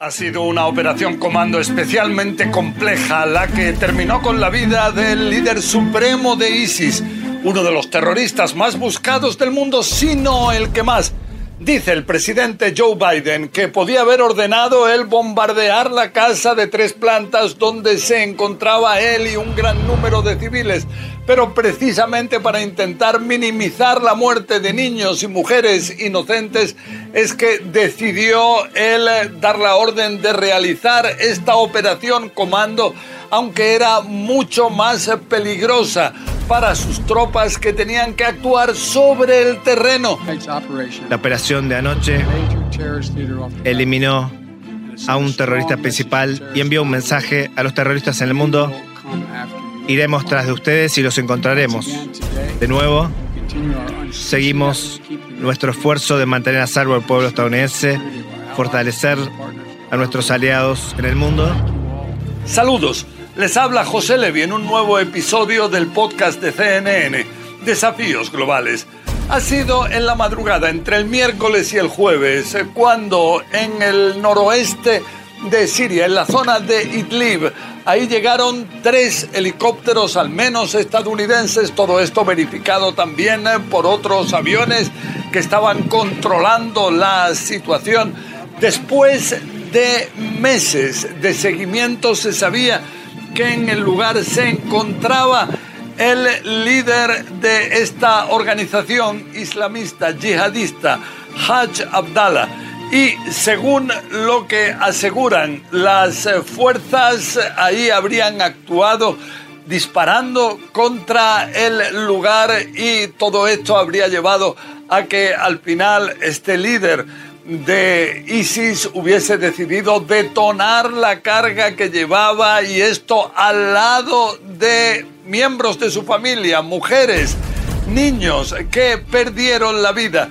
Ha sido una operación comando especialmente compleja la que terminó con la vida del líder supremo de ISIS, uno de los terroristas más buscados del mundo, si no el que más. Dice el presidente Joe Biden que podía haber ordenado el bombardear la casa de tres plantas donde se encontraba él y un gran número de civiles, pero precisamente para intentar minimizar la muerte de niños y mujeres inocentes es que decidió él dar la orden de realizar esta operación comando, aunque era mucho más peligrosa para sus tropas que tenían que actuar sobre el terreno. La operación de anoche eliminó a un terrorista principal y envió un mensaje a los terroristas en el mundo. Iremos tras de ustedes y los encontraremos. De nuevo, seguimos nuestro esfuerzo de mantener a salvo al pueblo estadounidense, fortalecer a nuestros aliados en el mundo. Saludos. Les habla José Levi en un nuevo episodio del podcast de CNN, Desafíos Globales. Ha sido en la madrugada entre el miércoles y el jueves cuando en el noroeste de Siria, en la zona de Idlib, ahí llegaron tres helicópteros al menos estadounidenses, todo esto verificado también por otros aviones que estaban controlando la situación. Después de meses de seguimiento se sabía que en el lugar se encontraba el líder de esta organización islamista yihadista, Hajj Abdallah. Y según lo que aseguran las fuerzas, ahí habrían actuado disparando contra el lugar y todo esto habría llevado a que al final este líder de ISIS hubiese decidido detonar la carga que llevaba y esto al lado de miembros de su familia, mujeres, niños que perdieron la vida.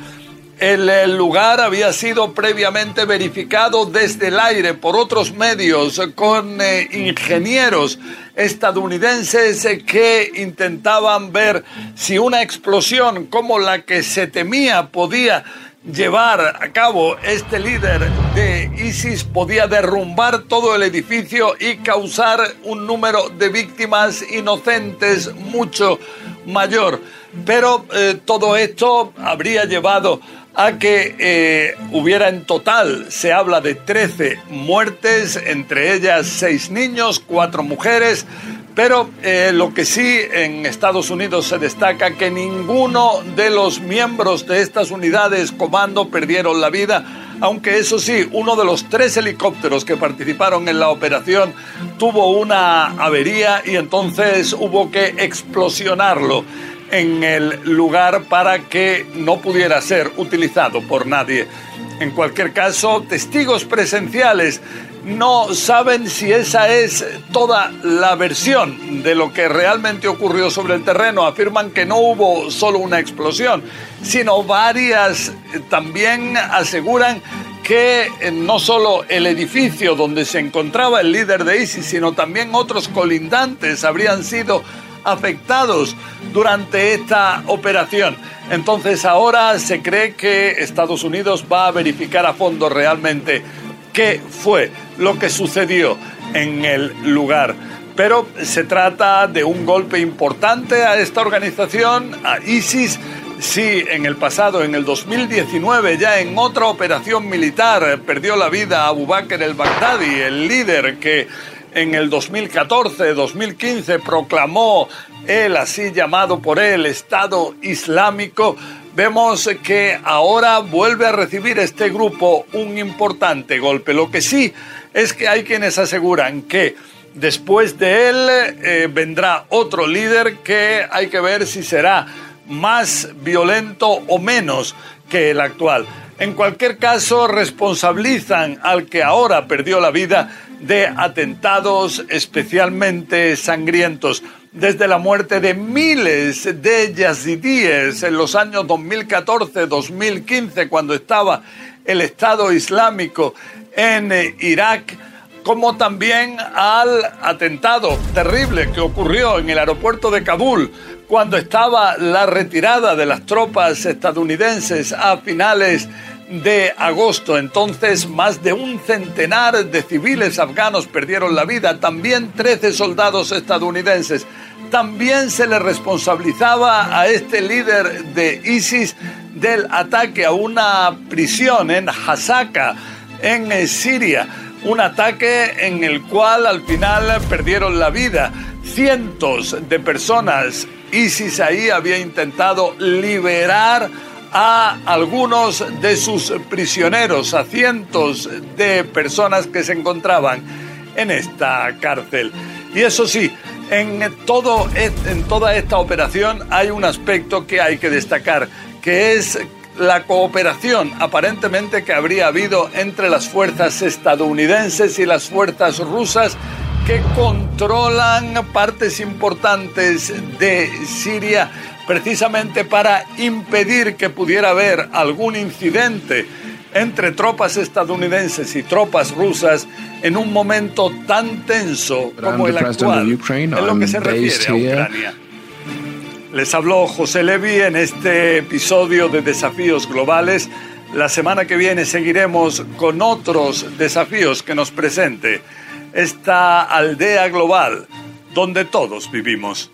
El lugar había sido previamente verificado desde el aire por otros medios con eh, ingenieros estadounidenses que intentaban ver si una explosión como la que se temía podía llevar a cabo este líder de ISIS podía derrumbar todo el edificio y causar un número de víctimas inocentes mucho mayor. Pero eh, todo esto habría llevado a que eh, hubiera en total, se habla de 13 muertes, entre ellas 6 niños, 4 mujeres, pero eh, lo que sí en Estados Unidos se destaca que ninguno de los miembros de estas unidades comando perdieron la vida, aunque eso sí, uno de los tres helicópteros que participaron en la operación tuvo una avería y entonces hubo que explosionarlo en el lugar para que no pudiera ser utilizado por nadie. En cualquier caso, testigos presenciales no saben si esa es toda la versión de lo que realmente ocurrió sobre el terreno. Afirman que no hubo solo una explosión, sino varias. También aseguran que no solo el edificio donde se encontraba el líder de ISIS, sino también otros colindantes habrían sido afectados durante esta operación. Entonces ahora se cree que Estados Unidos va a verificar a fondo realmente qué fue lo que sucedió en el lugar. Pero se trata de un golpe importante a esta organización, a ISIS. Sí, en el pasado, en el 2019, ya en otra operación militar, perdió la vida Abu Bakr el-Baghdadi, el líder que en el 2014-2015 proclamó el así llamado por él Estado Islámico, vemos que ahora vuelve a recibir este grupo un importante golpe. Lo que sí es que hay quienes aseguran que después de él eh, vendrá otro líder que hay que ver si será más violento o menos que el actual. En cualquier caso, responsabilizan al que ahora perdió la vida de atentados especialmente sangrientos. Desde la muerte de miles de yazidíes en los años 2014-2015, cuando estaba el Estado Islámico en Irak, como también al atentado terrible que ocurrió en el aeropuerto de Kabul cuando estaba la retirada de las tropas estadounidenses a finales de agosto. Entonces, más de un centenar de civiles afganos perdieron la vida, también 13 soldados estadounidenses. También se le responsabilizaba a este líder de ISIS del ataque a una prisión en Hasaka, en eh, Siria. Un ataque en el cual al final perdieron la vida cientos de personas. ISIS ahí había intentado liberar a algunos de sus prisioneros, a cientos de personas que se encontraban en esta cárcel. Y eso sí, en, todo, en toda esta operación hay un aspecto que hay que destacar, que es la cooperación aparentemente que habría habido entre las fuerzas estadounidenses y las fuerzas rusas que controlan partes importantes de Siria precisamente para impedir que pudiera haber algún incidente entre tropas estadounidenses y tropas rusas en un momento tan tenso como el actual en lo que se refiere a Ucrania. Les habló José Levi en este episodio de Desafíos Globales. La semana que viene seguiremos con otros desafíos que nos presente esta aldea global donde todos vivimos.